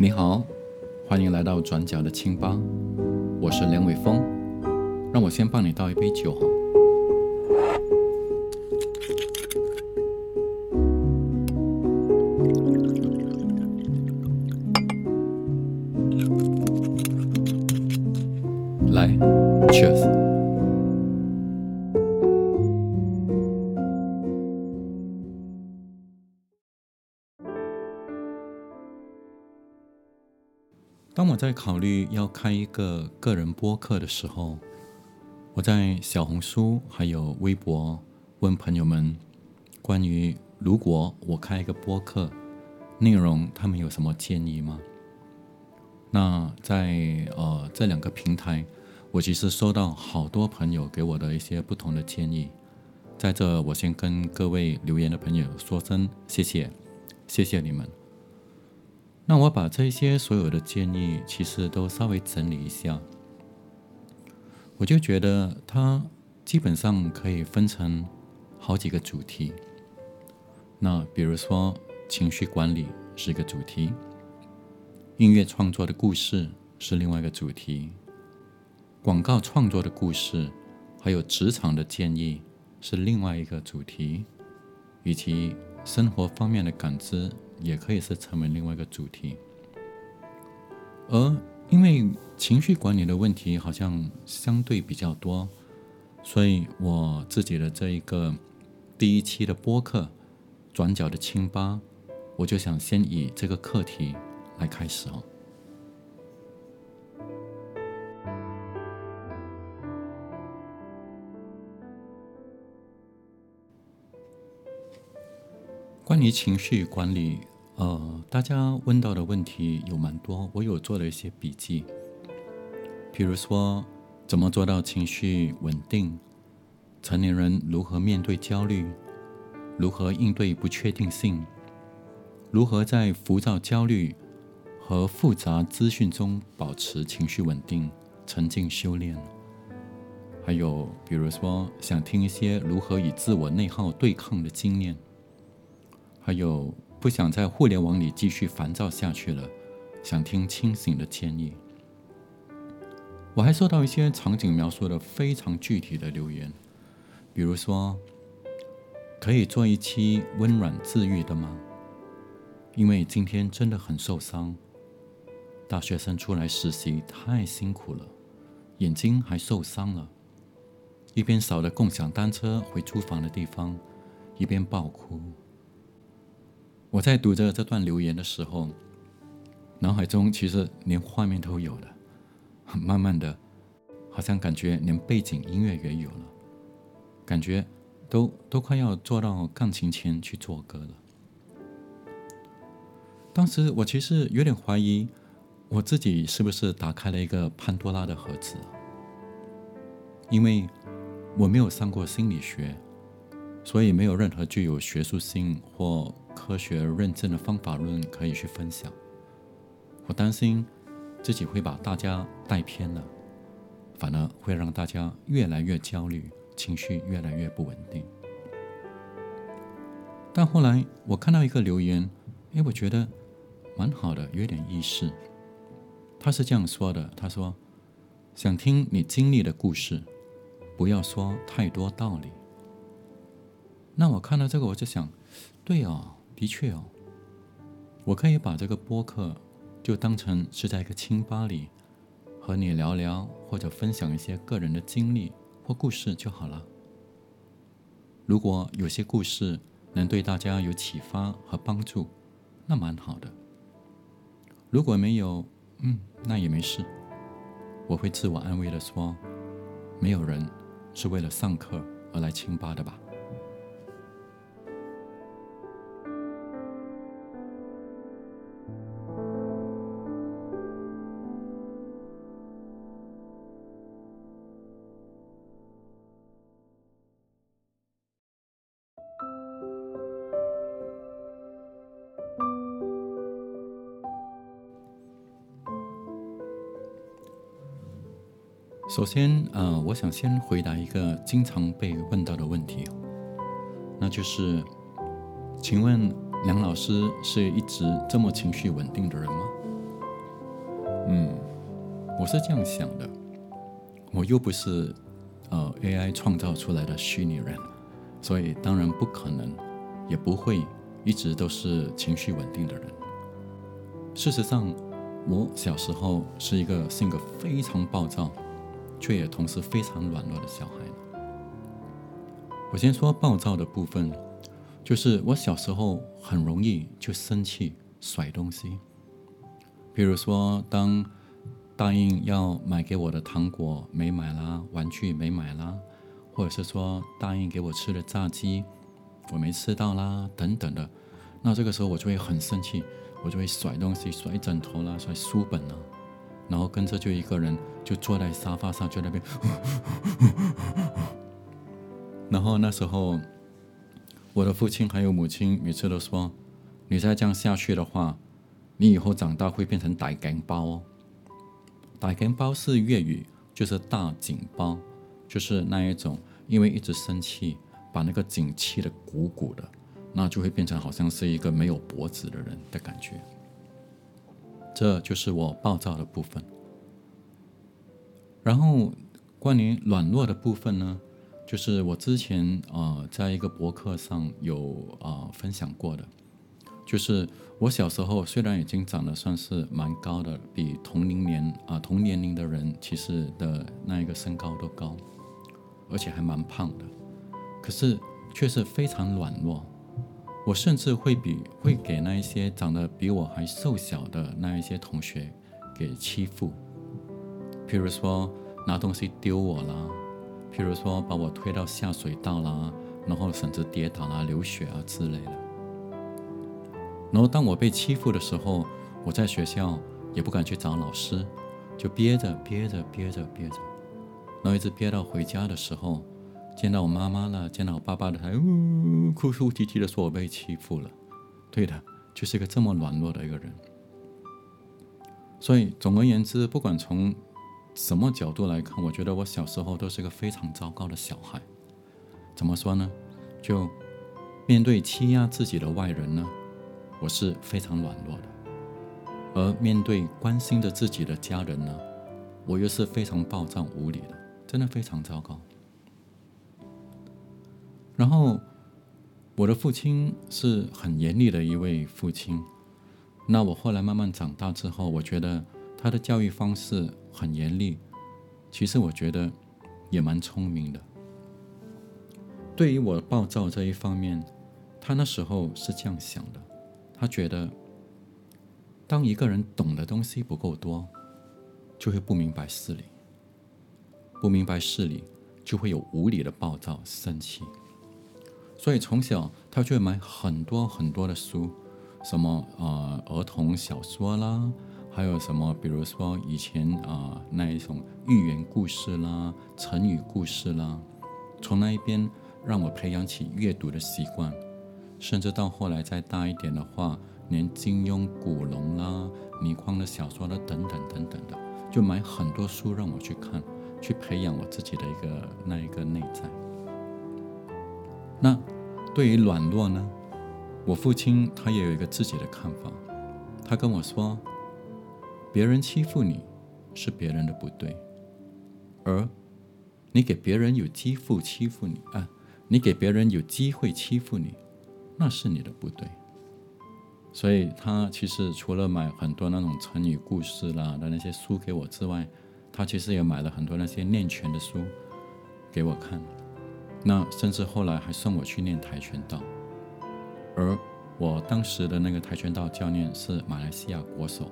你好，欢迎来到转角的清吧，我是梁伟峰。让我先帮你倒一杯酒在考虑要开一个个人播客的时候，我在小红书还有微博问朋友们，关于如果我开一个播客，内容他们有什么建议吗？那在呃这两个平台，我其实收到好多朋友给我的一些不同的建议，在这我先跟各位留言的朋友说声谢谢，谢谢你们。那我把这些所有的建议，其实都稍微整理一下，我就觉得它基本上可以分成好几个主题。那比如说情绪管理是一个主题，音乐创作的故事是另外一个主题，广告创作的故事，还有职场的建议是另外一个主题，以及生活方面的感知。也可以是成为另外一个主题，而因为情绪管理的问题好像相对比较多，所以我自己的这一个第一期的播客《转角的清吧》，我就想先以这个课题来开始哦。关于情绪管理，呃，大家问到的问题有蛮多，我有做了一些笔记。比如说，怎么做到情绪稳定？成年人如何面对焦虑？如何应对不确定性？如何在浮躁、焦虑和复杂资讯中保持情绪稳定、沉静修炼？还有，比如说，想听一些如何与自我内耗对抗的经验。还有不想在互联网里继续烦躁下去了，想听清醒的建议。我还收到一些场景描述的非常具体的留言，比如说，可以做一期温暖治愈的吗？因为今天真的很受伤。大学生出来实习太辛苦了，眼睛还受伤了，一边扫着共享单车回租房的地方，一边爆哭。我在读着这段留言的时候，脑海中其实连画面都有了。慢慢的，好像感觉连背景音乐也有了，感觉都都快要坐到钢琴前去做歌了。当时我其实有点怀疑，我自己是不是打开了一个潘多拉的盒子，因为我没有上过心理学，所以没有任何具有学术性或。科学认证的方法论可以去分享，我担心自己会把大家带偏了，反而会让大家越来越焦虑，情绪越来越不稳定。但后来我看到一个留言，哎，我觉得蛮好的，有点意思。他是这样说的：“他说，想听你经历的故事，不要说太多道理。”那我看到这个，我就想，对哦。的确哦，我可以把这个播客就当成是在一个清吧里和你聊聊，或者分享一些个人的经历或故事就好了。如果有些故事能对大家有启发和帮助，那蛮好的。如果没有，嗯，那也没事。我会自我安慰的说，没有人是为了上课而来清吧的吧。首先，呃，我想先回答一个经常被问到的问题，那就是，请问梁老师是一直这么情绪稳定的人吗？嗯，我是这样想的，我又不是呃 AI 创造出来的虚拟人，所以当然不可能，也不会一直都是情绪稳定的人。事实上，我小时候是一个性格非常暴躁，却也同时非常软弱的小孩。我先说暴躁的部分，就是我小时候很容易就生气、甩东西。比如说，当答应要买给我的糖果没买啦，玩具没买啦，或者是说答应给我吃的炸鸡我没吃到啦，等等的，那这个时候我就会很生气，我就会甩东西、甩枕头啦、甩书本啦，然后跟着就一个人就坐在沙发上，就那边。然后那时候，我的父亲还有母亲每次都说：“你再这样下去的话，你以后长大会变成大颈包哦。”大颈包是粤语，就是大颈包，就是那一种，因为一直生气，把那个颈气的鼓鼓的，那就会变成好像是一个没有脖子的人的感觉。这就是我暴躁的部分。然后关于软弱的部分呢？就是我之前啊，在一个博客上有啊分享过的，就是我小时候虽然已经长得算是蛮高的，比同龄年啊同年龄的人其实的那一个身高都高，而且还蛮胖的，可是却是非常软弱。我甚至会比会给那一些长得比我还瘦小的那一些同学给欺负，譬如说拿东西丢我啦。譬如说，把我推到下水道啦，然后甚至跌倒啦、流血啊之类的。然后当我被欺负的时候，我在学校也不敢去找老师，就憋着、憋着、憋着、憋着，然后一直憋到回家的时候，见到我妈妈了，见到我爸爸的，还呜哭哭啼啼的说我被欺负了。对的，就是一个这么软弱的一个人。所以总而言之，不管从什么角度来看，我觉得我小时候都是一个非常糟糕的小孩。怎么说呢？就面对欺压自己的外人呢，我是非常软弱的；而面对关心着自己的家人呢，我又是非常暴躁无理的，真的非常糟糕。然后，我的父亲是很严厉的一位父亲。那我后来慢慢长大之后，我觉得。他的教育方式很严厉，其实我觉得也蛮聪明的。对于我暴躁这一方面，他那时候是这样想的：他觉得，当一个人懂的东西不够多，就会不明白事理；不明白事理，就会有无理的暴躁、生气。所以从小他就买很多很多的书，什么呃儿童小说啦。还有什么？比如说以前啊那一种寓言故事啦、成语故事啦，从那一边让我培养起阅读的习惯，甚至到后来再大一点的话，连金庸、古龙啦、倪匡的小说啦等等等等的，就买很多书让我去看，去培养我自己的一个那一个内在。那对于软弱呢，我父亲他也有一个自己的看法，他跟我说。别人欺负你，是别人的不对；而你给别人有机会欺负你啊，你给别人有机会欺负你，那是你的不对。所以他其实除了买很多那种成语故事啦的那些书给我之外，他其实也买了很多那些练拳的书给我看。那甚至后来还送我去练跆拳道，而我当时的那个跆拳道教练是马来西亚国手。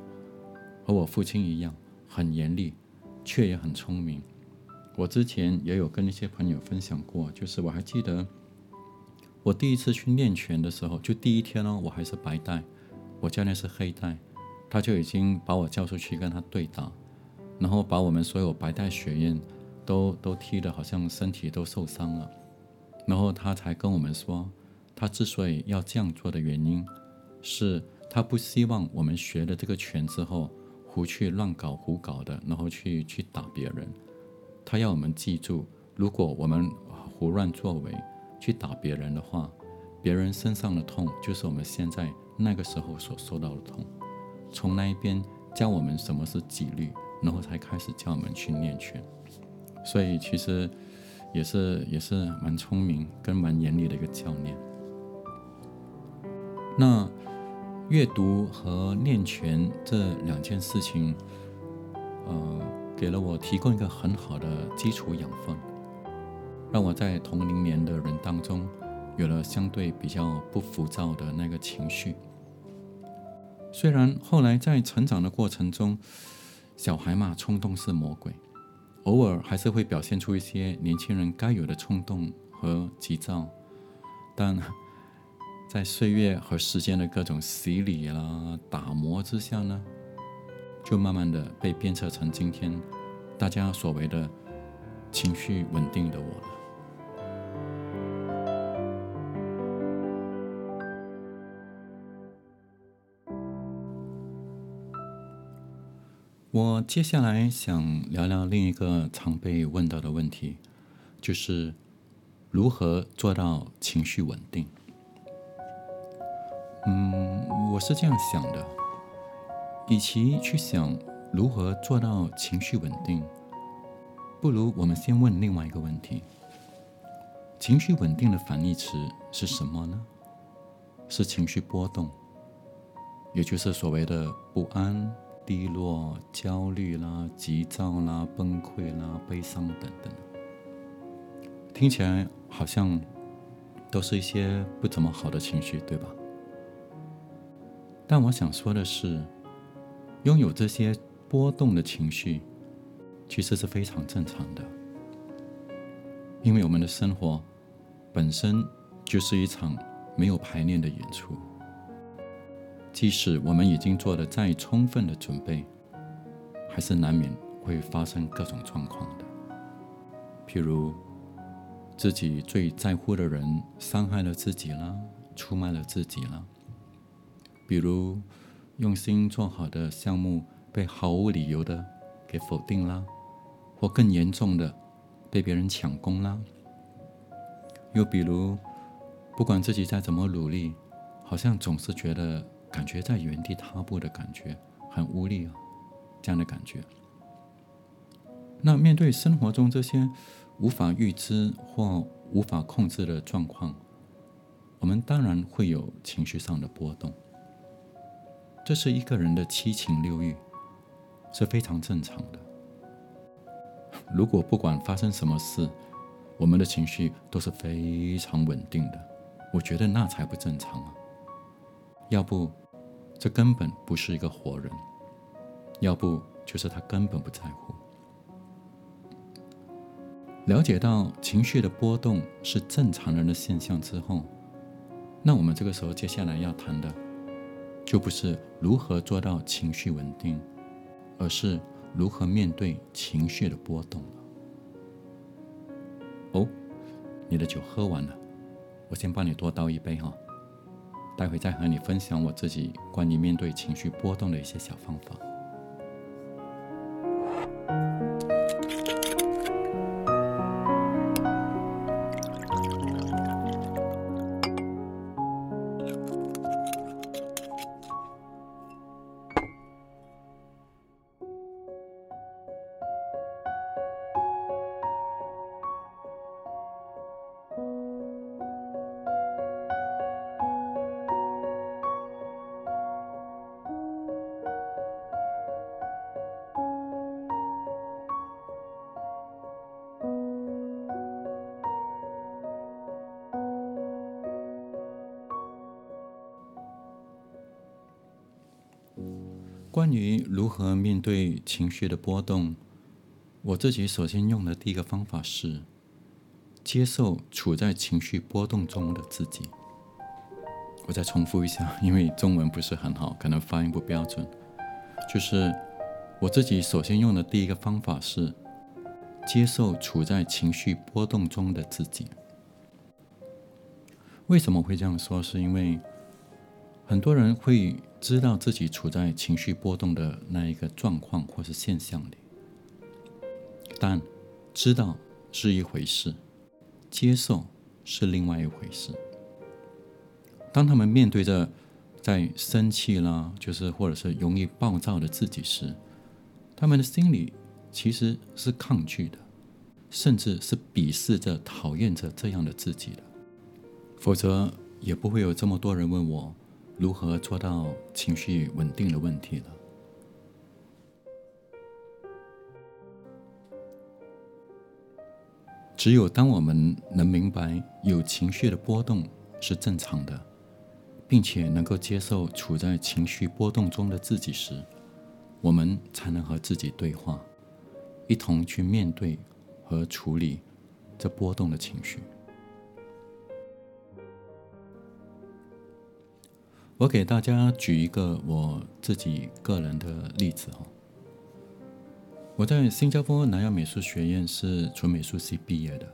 和我父亲一样，很严厉，却也很聪明。我之前也有跟一些朋友分享过，就是我还记得，我第一次去练拳的时候，就第一天哦，我还是白带，我教练是黑带，他就已经把我叫出去跟他对打，然后把我们所有白带学员都都踢得好像身体都受伤了，然后他才跟我们说，他之所以要这样做的原因，是他不希望我们学了这个拳之后。胡去乱搞胡搞的，然后去去打别人。他要我们记住，如果我们胡乱作为去打别人的话，别人身上的痛就是我们现在那个时候所受到的痛。从那一边教我们什么是纪律，然后才开始教我们去练拳。所以其实也是也是蛮聪明跟蛮严厉的一个教练。那阅读和练拳这两件事情，呃，给了我提供一个很好的基础养分，让我在同龄年的人当中有了相对比较不浮躁的那个情绪。虽然后来在成长的过程中，小孩嘛，冲动是魔鬼，偶尔还是会表现出一些年轻人该有的冲动和急躁，但 在岁月和时间的各种洗礼啦、打磨之下呢，就慢慢的被鞭策成今天大家所谓的情绪稳定的我了。我接下来想聊聊另一个常被问到的问题，就是如何做到情绪稳定。嗯，我是这样想的，与其去想如何做到情绪稳定，不如我们先问另外一个问题：情绪稳定的反义词是什么呢？是情绪波动，也就是所谓的不安。低落、焦虑啦、急躁啦、崩溃啦、悲伤等等，听起来好像都是一些不怎么好的情绪，对吧？但我想说的是，拥有这些波动的情绪，其实是非常正常的，因为我们的生活本身就是一场没有排练的演出。即使我们已经做了再充分的准备，还是难免会发生各种状况的。譬如自己最在乎的人伤害了自己啦，出卖了自己啦；比如用心做好的项目被毫无理由的给否定啦，或更严重的被别人抢功啦；又比如不管自己再怎么努力，好像总是觉得。感觉在原地踏步的感觉很无力啊，这样的感觉。那面对生活中这些无法预知或无法控制的状况，我们当然会有情绪上的波动。这是一个人的七情六欲，是非常正常的。如果不管发生什么事，我们的情绪都是非常稳定的，我觉得那才不正常啊。要不。这根本不是一个活人，要不就是他根本不在乎。了解到情绪的波动是正常人的现象之后，那我们这个时候接下来要谈的，就不是如何做到情绪稳定，而是如何面对情绪的波动了。哦，你的酒喝完了，我先帮你多倒一杯哈。待会再和你分享我自己关于面对情绪波动的一些小方法。如何面对情绪的波动，我自己首先用的第一个方法是接受处在情绪波动中的自己。我再重复一下，因为中文不是很好，可能发音不标准。就是我自己首先用的第一个方法是接受处在情绪波动中的自己。为什么会这样说？是因为很多人会。知道自己处在情绪波动的那一个状况或是现象里，但知道是一回事，接受是另外一回事。当他们面对着在生气啦，就是或者是容易暴躁的自己时，他们的心里其实是抗拒的，甚至是鄙视着、讨厌着这样的自己的。否则，也不会有这么多人问我如何做到情绪稳定的问题了。只有当我们能明白有情绪的波动是正常的，并且能够接受处在情绪波动中的自己时，我们才能和自己对话，一同去面对和处理这波动的情绪。我给大家举一个我自己个人的例子哈。我在新加坡南洋美术学院是纯美术系毕业的，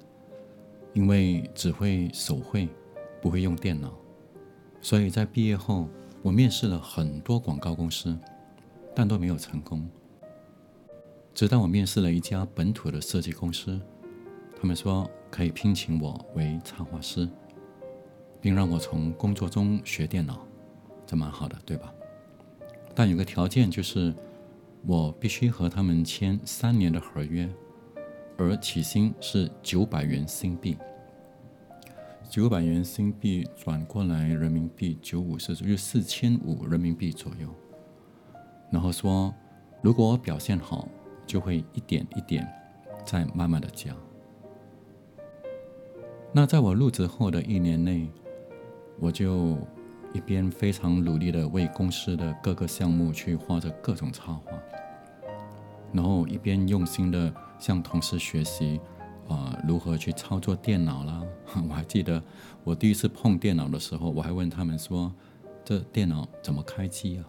因为只会手绘，不会用电脑，所以在毕业后我面试了很多广告公司，但都没有成功。直到我面试了一家本土的设计公司，他们说可以聘请我为插画师，并让我从工作中学电脑，这蛮好的，对吧？但有个条件就是。我必须和他们签三年的合约，而起薪是九百元新币。九百元新币转过来人民币九五是就四千五人民币左右。然后说，如果我表现好，就会一点一点再慢慢的加。那在我入职后的一年内，我就一边非常努力的为公司的各个项目去画着各种插画。然后一边用心的向同事学习，啊，如何去操作电脑啦？我还记得我第一次碰电脑的时候，我还问他们说：“这电脑怎么开机啊？”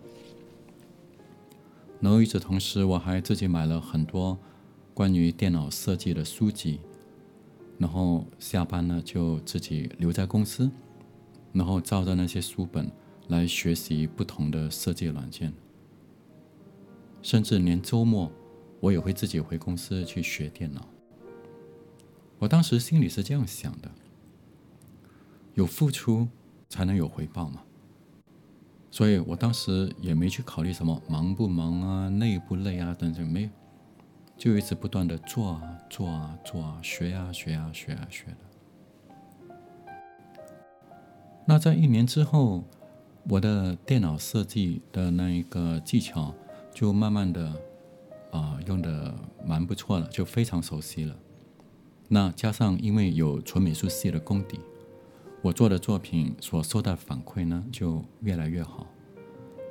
然后与此同时，我还自己买了很多关于电脑设计的书籍，然后下班呢就自己留在公司，然后照着那些书本来学习不同的设计软件，甚至连周末。我也会自己回公司去学电脑。我当时心里是这样想的：有付出才能有回报嘛。所以我当时也没去考虑什么忙不忙啊、累不累啊等等，没有，就一直不断的做啊、做啊、做啊、学啊、学啊、学啊、学的。那在一年之后，我的电脑设计的那一个技巧就慢慢的。啊，用的蛮不错了，就非常熟悉了。那加上因为有纯美术系的功底，我做的作品所受到反馈呢就越来越好。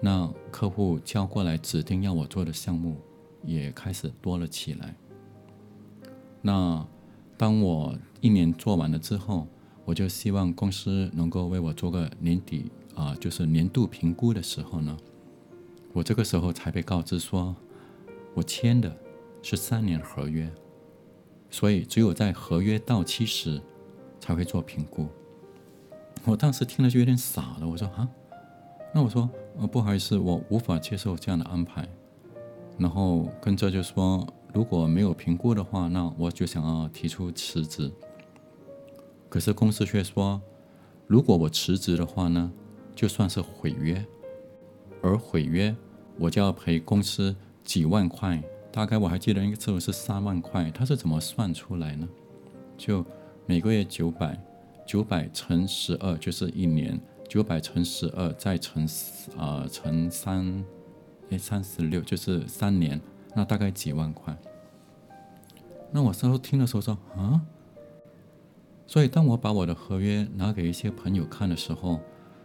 那客户交过来指定要我做的项目也开始多了起来。那当我一年做完了之后，我就希望公司能够为我做个年底啊，就是年度评估的时候呢，我这个时候才被告知说。我签的是三年合约，所以只有在合约到期时才会做评估。我当时听了就有点傻了，我说啊，那我说呃不好意思，我无法接受这样的安排。然后跟着就说，如果没有评估的话，那我就想要提出辞职。可是公司却说，如果我辞职的话呢，就算是毁约，而毁约我就要赔公司。几万块，大概我还记得那个时候是三万块，他是怎么算出来呢？就每个月九百，九百乘十二就是一年，九百乘十二再乘呃乘三，哎三十六就是三年，那大概几万块。那我时候听的时候说啊，所以当我把我的合约拿给一些朋友看的时候，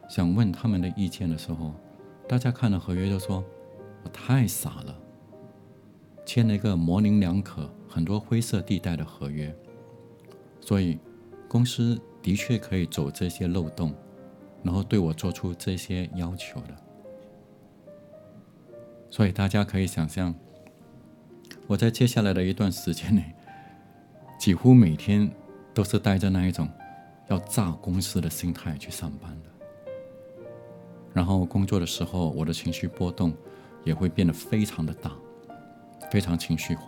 想问他们的意见的时候，大家看了合约就说我太傻了。签了一个模棱两可、很多灰色地带的合约，所以公司的确可以走这些漏洞，然后对我做出这些要求的。所以大家可以想象，我在接下来的一段时间内，几乎每天都是带着那一种要炸公司的心态去上班的。然后工作的时候，我的情绪波动也会变得非常的大。非常情绪化，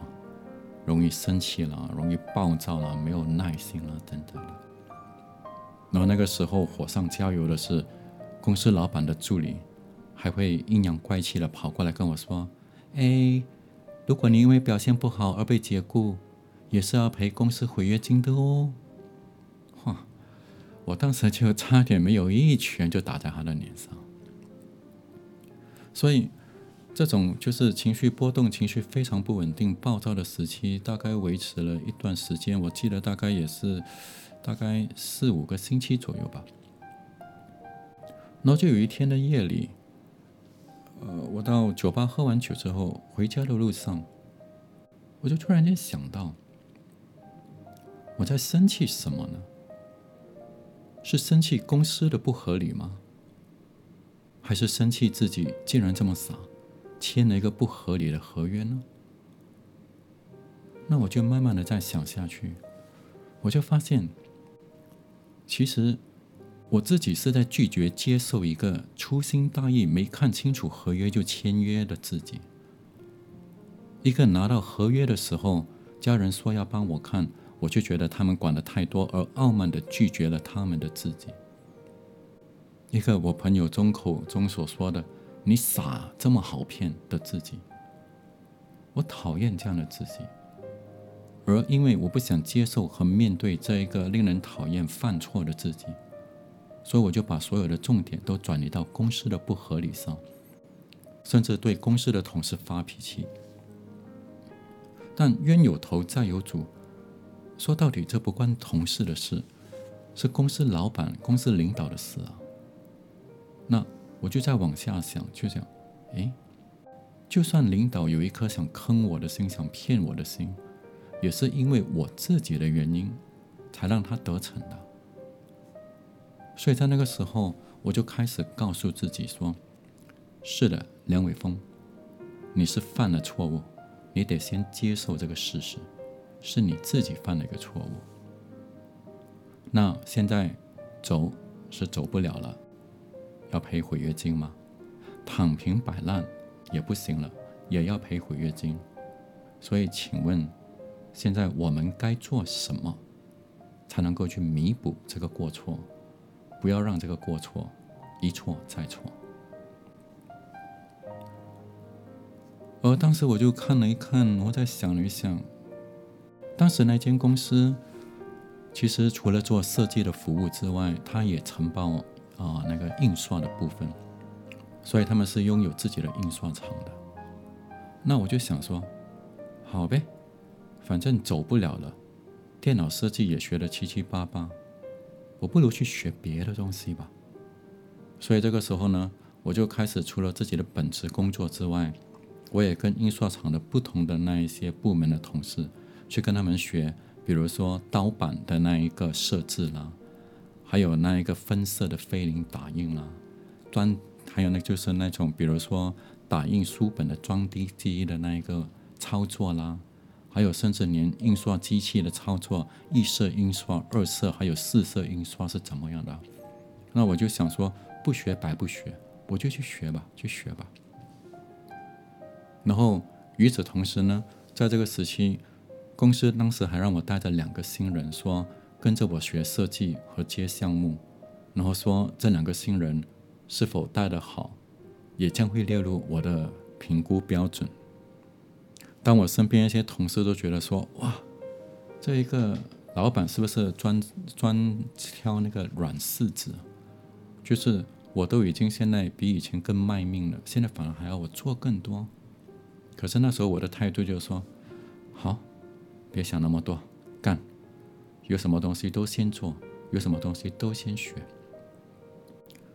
容易生气了，容易暴躁了，没有耐心了，等等的。然后那个时候火上浇油的是公司老板的助理还会阴阳怪气的跑过来跟我说：“哎，如果你因为表现不好而被解雇，也是要赔公司毁约金的哦。”哇！我当时就差点没有一拳就打在他的脸上。所以，这种就是情绪波动、情绪非常不稳定、暴躁的时期，大概维持了一段时间。我记得大概也是大概四五个星期左右吧。然后就有一天的夜里，呃，我到酒吧喝完酒之后，回家的路上，我就突然间想到，我在生气什么呢？是生气公司的不合理吗？还是生气自己竟然这么傻，签了一个不合理的合约呢？那我就慢慢的再想下去，我就发现，其实我自己是在拒绝接受一个粗心大意、没看清楚合约就签约的自己，一个拿到合约的时候，家人说要帮我看，我就觉得他们管的太多，而傲慢的拒绝了他们的自己。一个我朋友中口中所说的“你傻，这么好骗”的自己，我讨厌这样的自己。而因为我不想接受和面对这一个令人讨厌犯错的自己，所以我就把所有的重点都转移到公司的不合理上，甚至对公司的同事发脾气。但冤有头债有主，说到底这不关同事的事，是公司老板、公司领导的事啊。那我就再往下想，就这样，诶，就算领导有一颗想坑我的心，想骗我的心，也是因为我自己的原因，才让他得逞的。所以在那个时候，我就开始告诉自己说：“是的，梁伟峰，你是犯了错误，你得先接受这个事实，是你自己犯了一个错误。那现在走是走不了了。”要赔毁约金吗？躺平摆烂也不行了，也要赔毁约金。所以，请问，现在我们该做什么，才能够去弥补这个过错？不要让这个过错一错再错。而当时我就看了一看，我在想了一想，当时那间公司其实除了做设计的服务之外，它也承包。啊，那个印刷的部分，所以他们是拥有自己的印刷厂的。那我就想说，好呗，反正走不了了，电脑设计也学得七七八八，我不如去学别的东西吧。所以这个时候呢，我就开始除了自己的本职工作之外，我也跟印刷厂的不同的那一些部门的同事去跟他们学，比如说刀版的那一个设置啦。还有那一个分色的菲林打印啦，装还有呢就是那种比如说打印书本的装订机的那一个操作啦，还有甚至连印刷机器的操作，一色印刷、二色还有四色印刷是怎么样的？那我就想说，不学白不学，我就去学吧，去学吧。然后与此同时呢，在这个时期，公司当时还让我带着两个新人说。跟着我学设计和接项目，然后说这两个新人是否带得好，也将会列入我的评估标准。当我身边一些同事都觉得说：“哇，这一个老板是不是专专挑那个软柿子？就是我都已经现在比以前更卖命了，现在反而还要我做更多。”可是那时候我的态度就是说：“好，别想那么多，干。”有什么东西都先做，有什么东西都先学。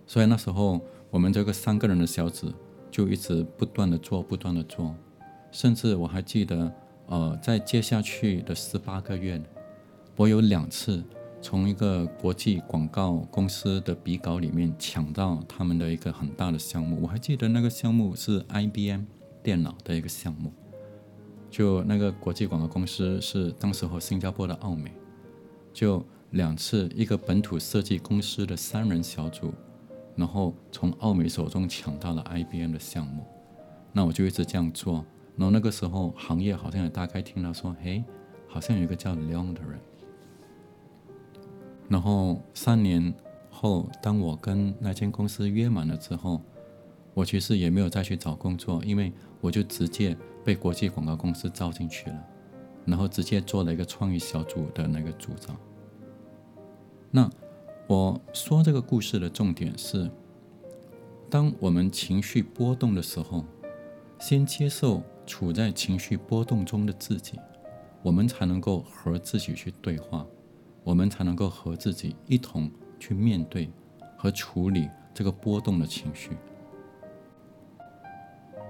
所以那时候我们这个三个人的小组就一直不断的做，不断的做，甚至我还记得，呃，在接下去的十八个月，我有两次从一个国际广告公司的笔稿里面抢到他们的一个很大的项目。我还记得那个项目是 IBM 电脑的一个项目，就那个国际广告公司是当时和新加坡的奥美。就两次，一个本土设计公司的三人小组，然后从奥美手中抢到了 IBM 的项目，那我就一直这样做。然后那个时候，行业好像也大概听到说，嘿，好像有一个叫 Leon 的人。然后三年后，当我跟那间公司约满了之后，我其实也没有再去找工作，因为我就直接被国际广告公司招进去了，然后直接做了一个创意小组的那个组长。那我说这个故事的重点是，当我们情绪波动的时候，先接受处在情绪波动中的自己，我们才能够和自己去对话，我们才能够和自己一同去面对和处理这个波动的情绪。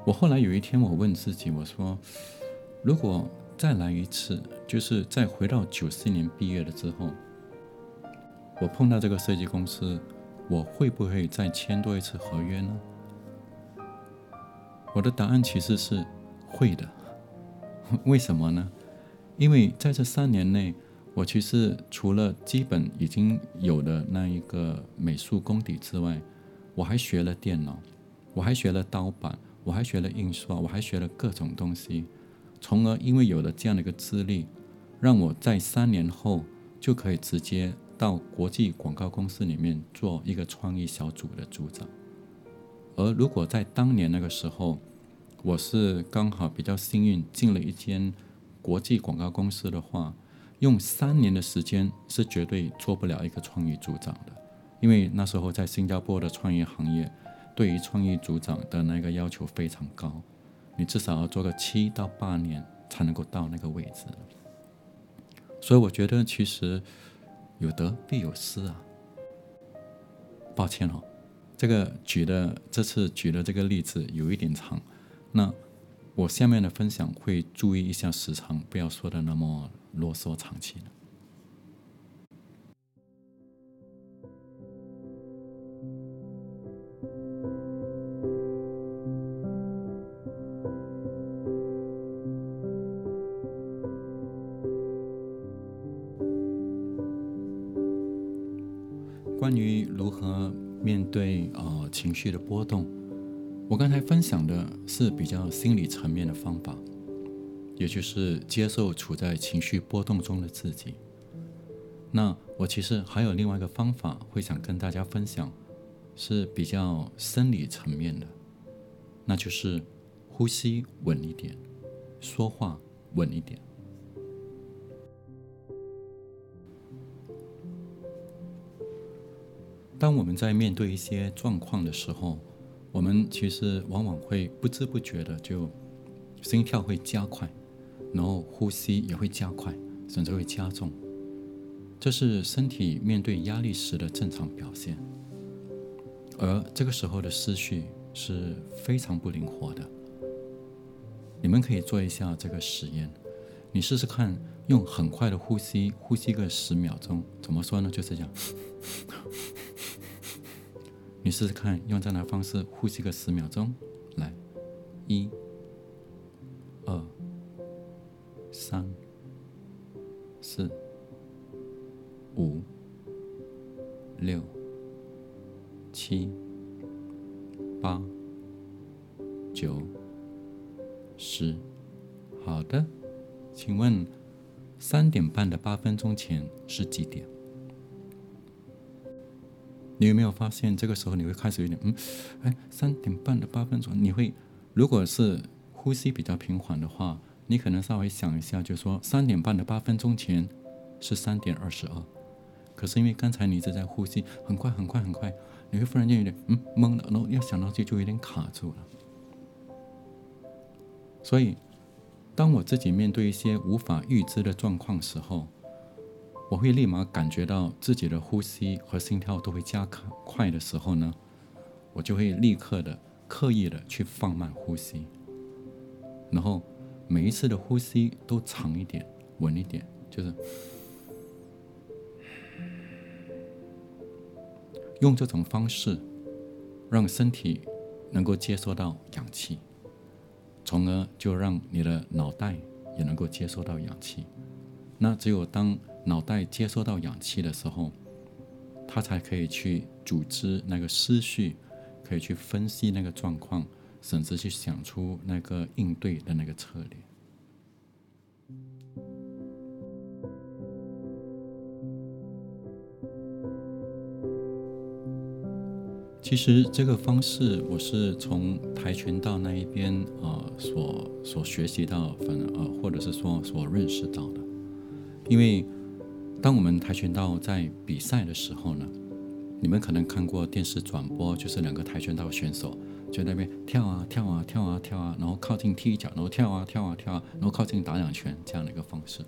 我后来有一天，我问自己，我说：“如果再来一次，就是再回到九四年毕业了之后，我碰到这个设计公司，我会不会再签多一次合约呢？”我的答案其实是会的。为什么呢？因为在这三年内，我其实除了基本已经有的那一个美术功底之外，我还学了电脑，我还学了刀版。我还学了印刷，我还学了各种东西，从而因为有了这样的一个资历，让我在三年后就可以直接到国际广告公司里面做一个创意小组的组长。而如果在当年那个时候，我是刚好比较幸运进了一间国际广告公司的话，用三年的时间是绝对做不了一个创意组长的，因为那时候在新加坡的创意行业。对于创意组长的那个要求非常高，你至少要做个七到八年才能够到那个位置。所以我觉得其实有得必有失啊。抱歉哦，这个举的这次举的这个例子有一点长，那我下面的分享会注意一下时长，不要说的那么啰嗦长气了。绪的波动，我刚才分享的是比较心理层面的方法，也就是接受处在情绪波动中的自己。那我其实还有另外一个方法，会想跟大家分享，是比较生理层面的，那就是呼吸稳一点，说话稳一点。当我们在面对一些状况的时候，我们其实往往会不知不觉的就心跳会加快，然后呼吸也会加快，甚至会加重。这是身体面对压力时的正常表现。而这个时候的思绪是非常不灵活的。你们可以做一下这个实验，你试试看，用很快的呼吸，呼吸个十秒钟。怎么说呢？就是这样。你试试看，用这样的方式呼吸个十秒钟，来，一、二、三、四、五、六、七、八、九、十。好的，请问三点半的八分钟前是几点？你有没有发现，这个时候你会开始有点嗯，哎，三点半的八分钟，你会如果是呼吸比较平缓的话，你可能稍微想一下，就说三点半的八分钟前是三点二十二。可是因为刚才你一直在呼吸，很快很快很快，你会忽然间有点嗯懵了，然后要想到就就有点卡住了。所以，当我自己面对一些无法预知的状况时候，我会立马感觉到自己的呼吸和心跳都会加快的时候呢，我就会立刻的刻意的去放慢呼吸，然后每一次的呼吸都长一点、稳一点，就是用这种方式让身体能够接收到氧气，从而就让你的脑袋也能够接收到氧气。那只有当脑袋接收到氧气的时候，他才可以去组织那个思绪，可以去分析那个状况，甚至去想出那个应对的那个策略。其实这个方式我是从跆拳道那一边呃所所学习到，反正呃或者是说所认识到的。因为当我们跆拳道在比赛的时候呢，你们可能看过电视转播，就是两个跆拳道选手就在那边跳啊跳啊跳啊跳啊，然后靠近踢一脚，然后跳啊跳啊跳啊，然后靠近打两拳这样的一个方式。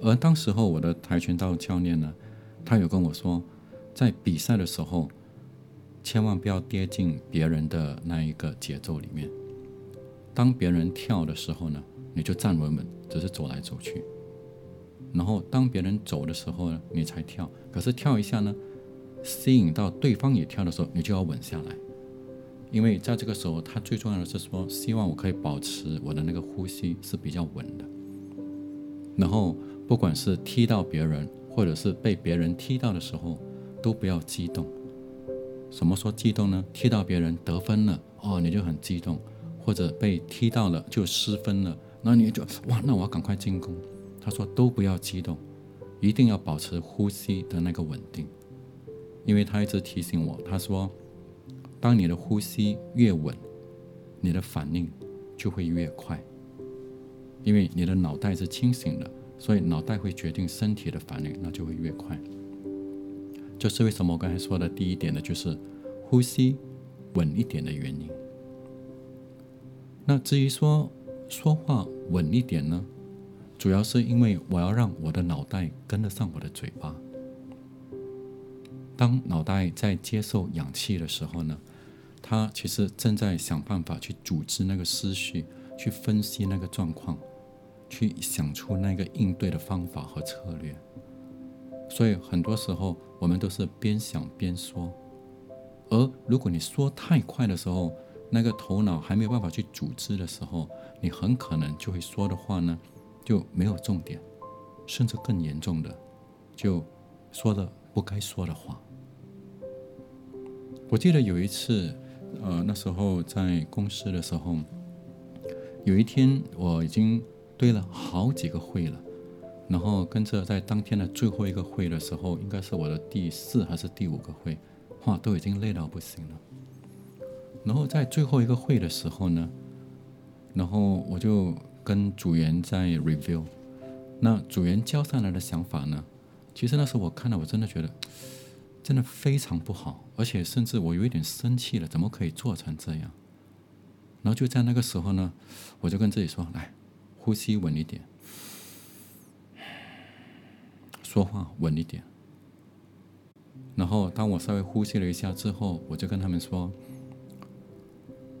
而当时候我的跆拳道教练呢，他有跟我说。在比赛的时候，千万不要跌进别人的那一个节奏里面。当别人跳的时候呢，你就站稳稳，只是走来走去。然后当别人走的时候呢，你才跳。可是跳一下呢，吸引到对方也跳的时候，你就要稳下来。因为在这个时候，他最重要的是说，希望我可以保持我的那个呼吸是比较稳的。然后不管是踢到别人，或者是被别人踢到的时候，都不要激动。什么说激动呢？踢到别人得分了，哦，你就很激动；或者被踢到了就失分了，那你就哇，那我要赶快进攻。他说都不要激动，一定要保持呼吸的那个稳定。因为他一直提醒我，他说，当你的呼吸越稳，你的反应就会越快。因为你的脑袋是清醒的，所以脑袋会决定身体的反应，那就会越快。这是为什么我刚才说的第一点呢？就是呼吸稳一点的原因。那至于说说话稳一点呢，主要是因为我要让我的脑袋跟得上我的嘴巴。当脑袋在接受氧气的时候呢，它其实正在想办法去组织那个思绪，去分析那个状况，去想出那个应对的方法和策略。所以很多时候我们都是边想边说，而如果你说太快的时候，那个头脑还没有办法去组织的时候，你很可能就会说的话呢就没有重点，甚至更严重的，就说了不该说的话。我记得有一次，呃，那时候在公司的时候，有一天我已经堆了好几个会了。然后跟着在当天的最后一个会的时候，应该是我的第四还是第五个会，哇，都已经累到不行了。然后在最后一个会的时候呢，然后我就跟组员在 review，那组员交上来的想法呢，其实那时候我看到我真的觉得真的非常不好，而且甚至我有一点生气了，怎么可以做成这样？然后就在那个时候呢，我就跟自己说，来，呼吸稳一点。说话稳一点。然后，当我稍微呼吸了一下之后，我就跟他们说：“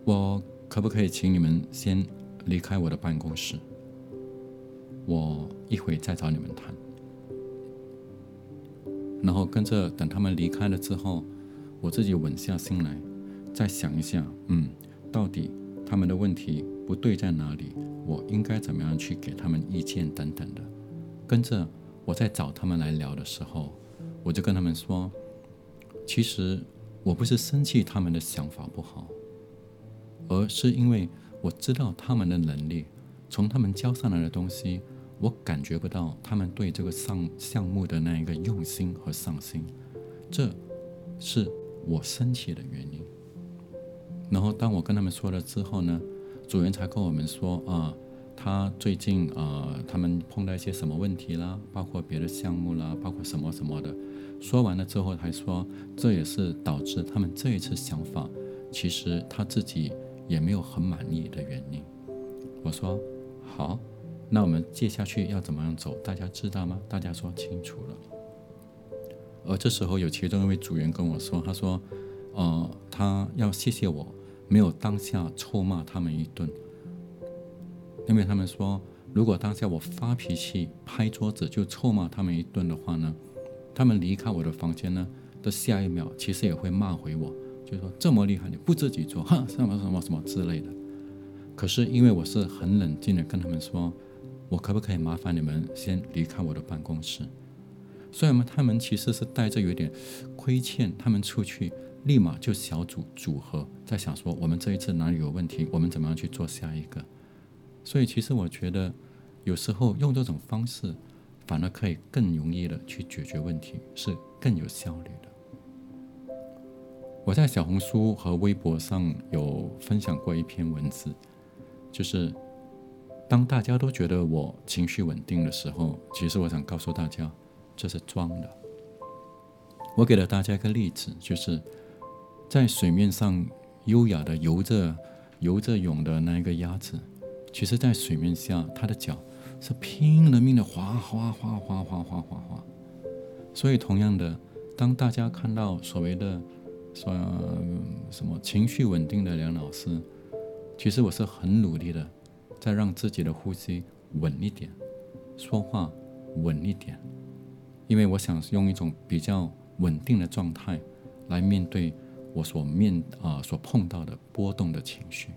我可不可以请你们先离开我的办公室？我一会再找你们谈。”然后跟着等他们离开了之后，我自己稳下心来，再想一下，嗯，到底他们的问题不对在哪里？我应该怎么样去给他们意见等等的，跟着。我在找他们来聊的时候，我就跟他们说：“其实我不是生气他们的想法不好，而是因为我知道他们的能力，从他们交上来的东西，我感觉不到他们对这个上项目的那一个用心和上心，这是我生气的原因。然后当我跟他们说了之后呢，主人才跟我们说啊。”他最近呃，他们碰到一些什么问题啦？包括别的项目啦，包括什么什么的。说完了之后，还说这也是导致他们这一次想法，其实他自己也没有很满意的原因。我说好，那我们接下去要怎么样走？大家知道吗？大家说清楚了。而这时候有其中一位组员跟我说，他说，呃，他要谢谢我，没有当下臭骂他们一顿。因为他们说，如果当下我发脾气、拍桌子就臭骂他们一顿的话呢，他们离开我的房间呢的下一秒，其实也会骂回我，就说这么厉害你不自己做，哈，什么什么什么之类的。可是因为我是很冷静的跟他们说，我可不可以麻烦你们先离开我的办公室？所以嘛，他们其实是带着有点亏欠，他们出去立马就小组组合，在想说我们这一次哪里有问题，我们怎么样去做下一个。所以，其实我觉得，有时候用这种方式，反而可以更容易的去解决问题，是更有效率的。我在小红书和微博上有分享过一篇文字，就是当大家都觉得我情绪稳定的时候，其实我想告诉大家，这是装的。我给了大家一个例子，就是在水面上优雅的游着、游着泳的那一个鸭子，其实在水面下，它的脚是拼了命的划划划划划划划划。所以，同样的，当大家看到所谓的说什么情绪稳定的梁老师，其实我是很努力的，在让自己的呼吸稳一点，说话稳一点，因为我想用一种比较。稳定的状态来面对我所面啊所碰到的波动的情绪。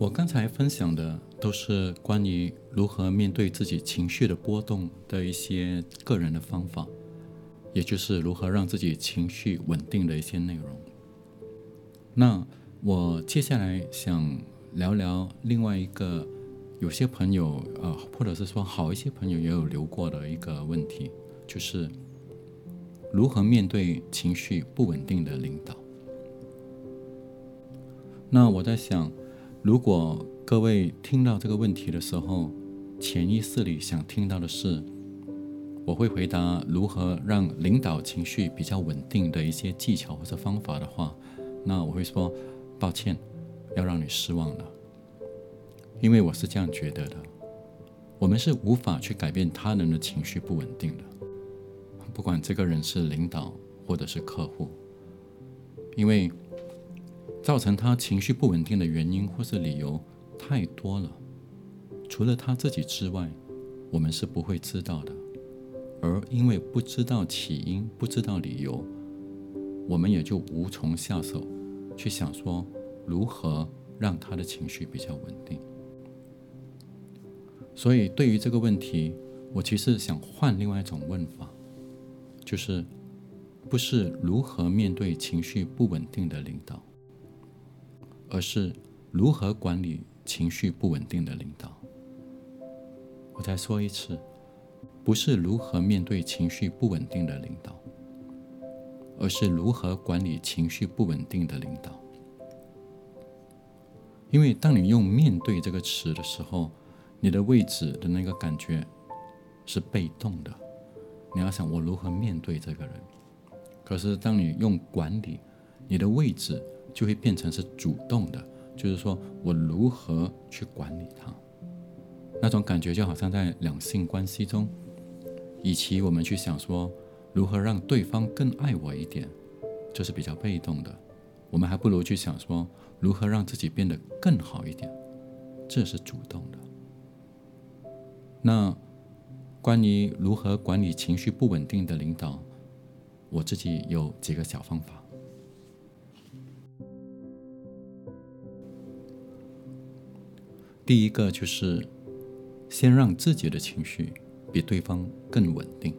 我刚才分享的都是关于如何面对自己情绪的波动的一些个人的方法，也就是如何让自己情绪稳定的一些内容。那我接下来想聊聊另外一个有些朋友啊，或者是说好一些朋友也有留过的一个问题，就是如何面对情绪不稳定的领导。那我在想。如果各位听到这个问题的时候，潜意识里想听到的是，我会回答如何让领导情绪比较稳定的一些技巧或者方法的话，那我会说，抱歉，要让你失望了，因为我是这样觉得的，我们是无法去改变他人的情绪不稳定的，不管这个人是领导或者是客户，因为。造成他情绪不稳定的原因或是理由太多了，除了他自己之外，我们是不会知道的。而因为不知道起因、不知道理由，我们也就无从下手去想说如何让他的情绪比较稳定。所以，对于这个问题，我其实想换另外一种问法，就是不是如何面对情绪不稳定的领导。而是如何管理情绪不稳定的领导。我再说一次，不是如何面对情绪不稳定的领导，而是如何管理情绪不稳定的领导。因为当你用“面对”这个词的时候，你的位置的那个感觉是被动的。你要想我如何面对这个人。可是当你用“管理”，你的位置。就会变成是主动的，就是说我如何去管理他，那种感觉就好像在两性关系中，与其我们去想说如何让对方更爱我一点，这是比较被动的，我们还不如去想说如何让自己变得更好一点，这是主动的。那关于如何管理情绪不稳定的领导，我自己有几个小方法。第一个就是先让自己的情绪比对方更稳定。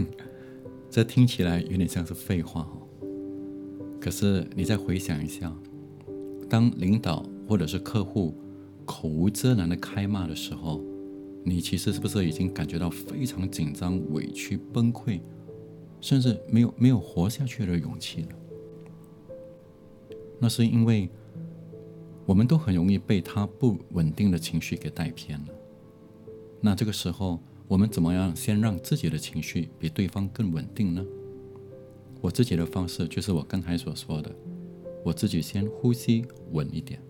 这听起来有点像是废话哦。可是你再回想一下，当领导或者是客户口无遮拦的开骂的时候，你其实是不是已经感觉到非常紧张、委屈、崩溃，甚至没有没有活下去的勇气了？那是因为。我们都很容易被他不稳定的情绪给带偏了。那这个时候，我们怎么样先让自己的情绪比对方更稳定呢？我自己的方式就是我刚才所说的，我自己先呼吸稳一点，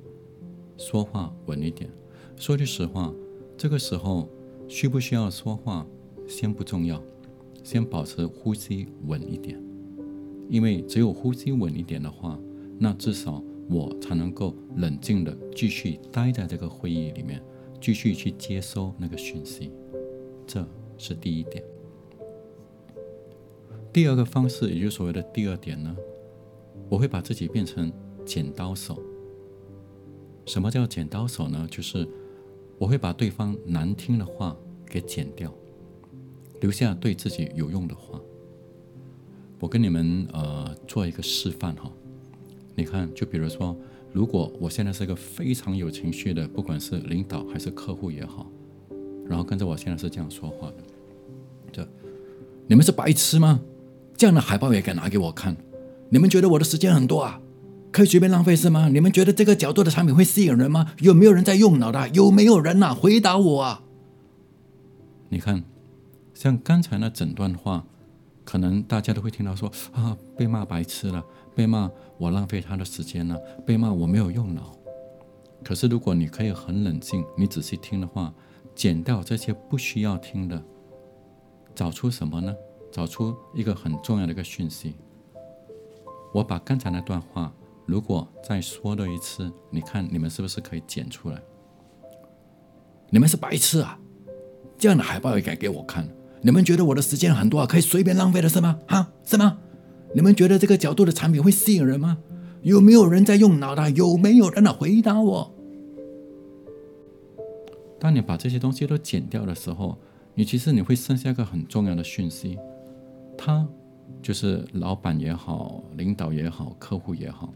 说话稳一点。说句实话，这个时候需不需要说话先不重要，先保持呼吸稳一点。因为只有呼吸稳一点的话，那至少。我才能够冷静的继续待在这个会议里面，继续去接收那个讯息，这是第一点。第二个方式，也就是所谓的第二点呢，我会把自己变成剪刀手。什么叫剪刀手呢？就是我会把对方难听的话给剪掉，留下对自己有用的话。我跟你们呃做一个示范哈，你看，就比如说，如果我现在是一个非常有情绪的，不管是领导还是客户也好，然后跟着我现在是这样说话的，这你们是白痴吗？这样的海报也敢拿给我看？你们觉得我的时间很多啊？可以随便浪费是吗？你们觉得这个角度的产品会吸引人吗？有没有人在用脑的？有没有人呐？回答我啊！你看，像刚才那整段话，可能大家都会听到说啊，被骂白痴了，被骂我浪费他的时间了，被骂我没有用脑。可是如果你可以很冷静，你仔细听的话，剪掉这些不需要听的，找出什么呢？找出一个很重要的一个讯息。我把刚才那段话。如果再说了一次，你看你们是不是可以剪出来？你们是白痴啊！这样的海报也敢给我看？你们觉得我的时间很多啊，可以随便浪费的是吗？哈，是吗？你们觉得这个角度的产品会吸引人吗？有没有人在用脑的？有没有人来回答我？当你把这些东西都剪掉的时候，你其实你会剩下一个很重要的讯息，他就是老板也好，领导也好，客户也好。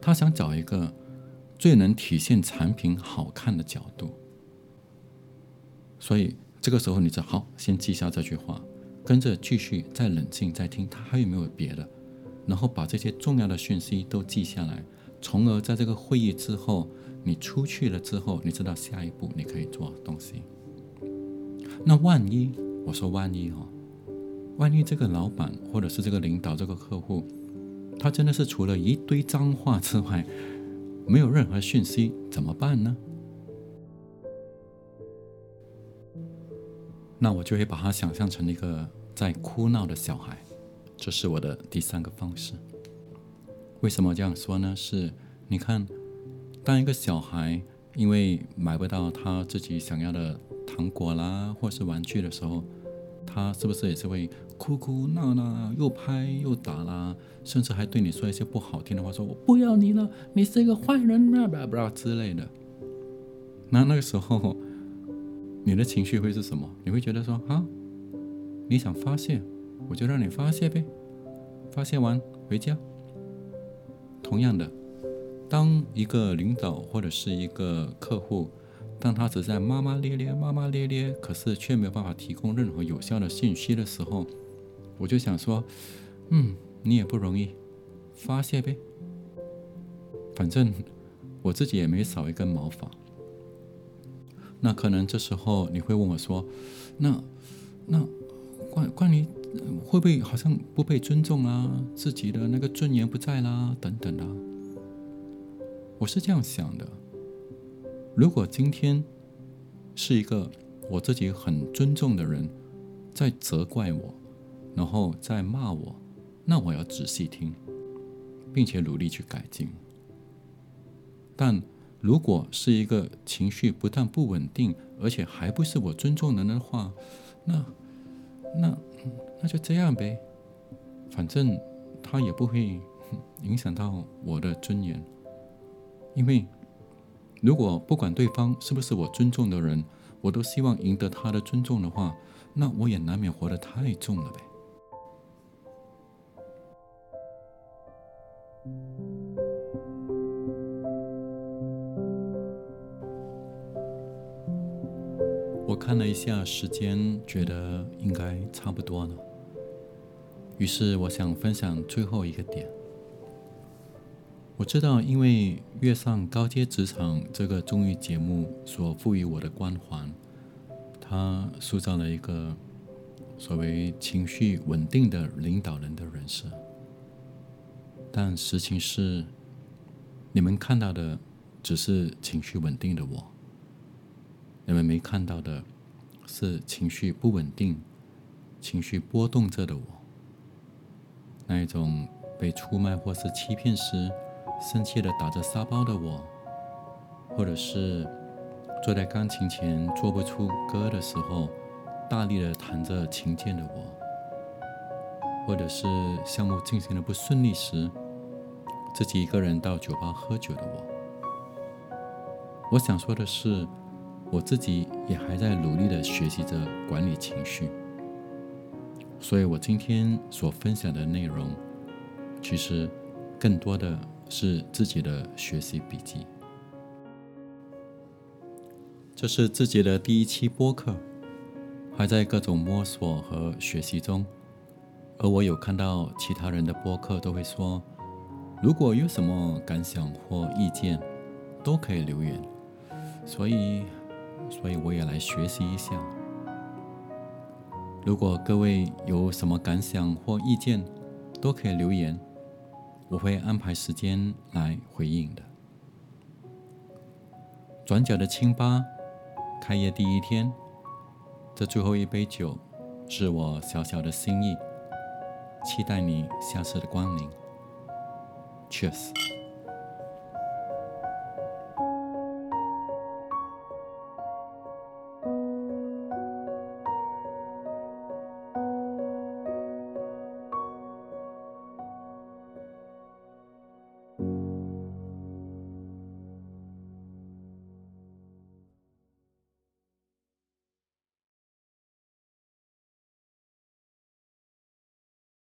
他想找一个最能体现产品好看的角度，所以这个时候你就好，先记下这句话，跟着继续再冷静再听，他还有没有别的，然后把这些重要的讯息都记下来，从而在这个会议之后，你出去了之后，你知道下一步你可以做东西。那万一我说万一哦，万一这个老板或者是这个领导这个客户。他真的是除了一堆脏话之外，没有任何讯息，怎么办呢？那我就会把他想象成一个在哭闹的小孩，这是我的第三个方式。为什么这样说呢？是，你看，当一个小孩因为买不到他自己想要的糖果啦，或是玩具的时候，他是不是也是会哭哭闹闹，又拍又打啦，甚至还对你说一些不好听的话，说我不要你了，你是一个坏人，啊，不不之类的。那那个时候，你的情绪会是什么？你会觉得说啊，你想发泄，我就让你发泄呗，发泄完回家。同样的，当一个领导或者是一个客户。当他只在骂骂咧咧、骂骂咧咧，可是却没有办法提供任何有效的信息的时候，我就想说，嗯，你也不容易，发泄呗。反正我自己也没少一根毛发。那可能这时候你会问我说，那那关关于会不会好像不被尊重啊，自己的那个尊严不在啦，等等的。我是这样想的。如果今天是一个我自己很尊重的人在责怪我，然后在骂我，那我要仔细听，并且努力去改进。但如果是一个情绪不但不稳定，而且还不是我尊重的人的话，那那那就这样呗，反正他也不会影响到我的尊严，因为。如果不管对方是不是我尊重的人，我都希望赢得他的尊重的话，那我也难免活得太重了呗。看了一下时间，觉得应该差不多了，于是我想分享最后一个点。我知道，因为《月上高阶职场》这个综艺节目所赋予我的光环，它塑造了一个所谓情绪稳定的领导人的人设。但实情是，你们看到的只是情绪稳定的我，你们没看到的是情绪不稳定、情绪波动着的我。那一种被出卖或是欺骗时。生气的打着沙包的我，或者是坐在钢琴前做不出歌的时候，大力的弹着琴键的我，或者是项目进行的不顺利时，自己一个人到酒吧喝酒的我。我想说的是，我自己也还在努力的学习着管理情绪。所以我今天所分享的内容，其实更多的是自己的学习笔记。这是自己的第一期播客，还在各种摸索和学习中。而我有看到其他人的播客都会说，如果有什么感想或意见，都可以留言。所以，所以我也来学习一下。如果各位有什么感想或意见，都可以留言，我会安排时间来回应的。转角的清吧开业第一天，这最后一杯酒是我小小的心意，期待你下次的光临。Cheers。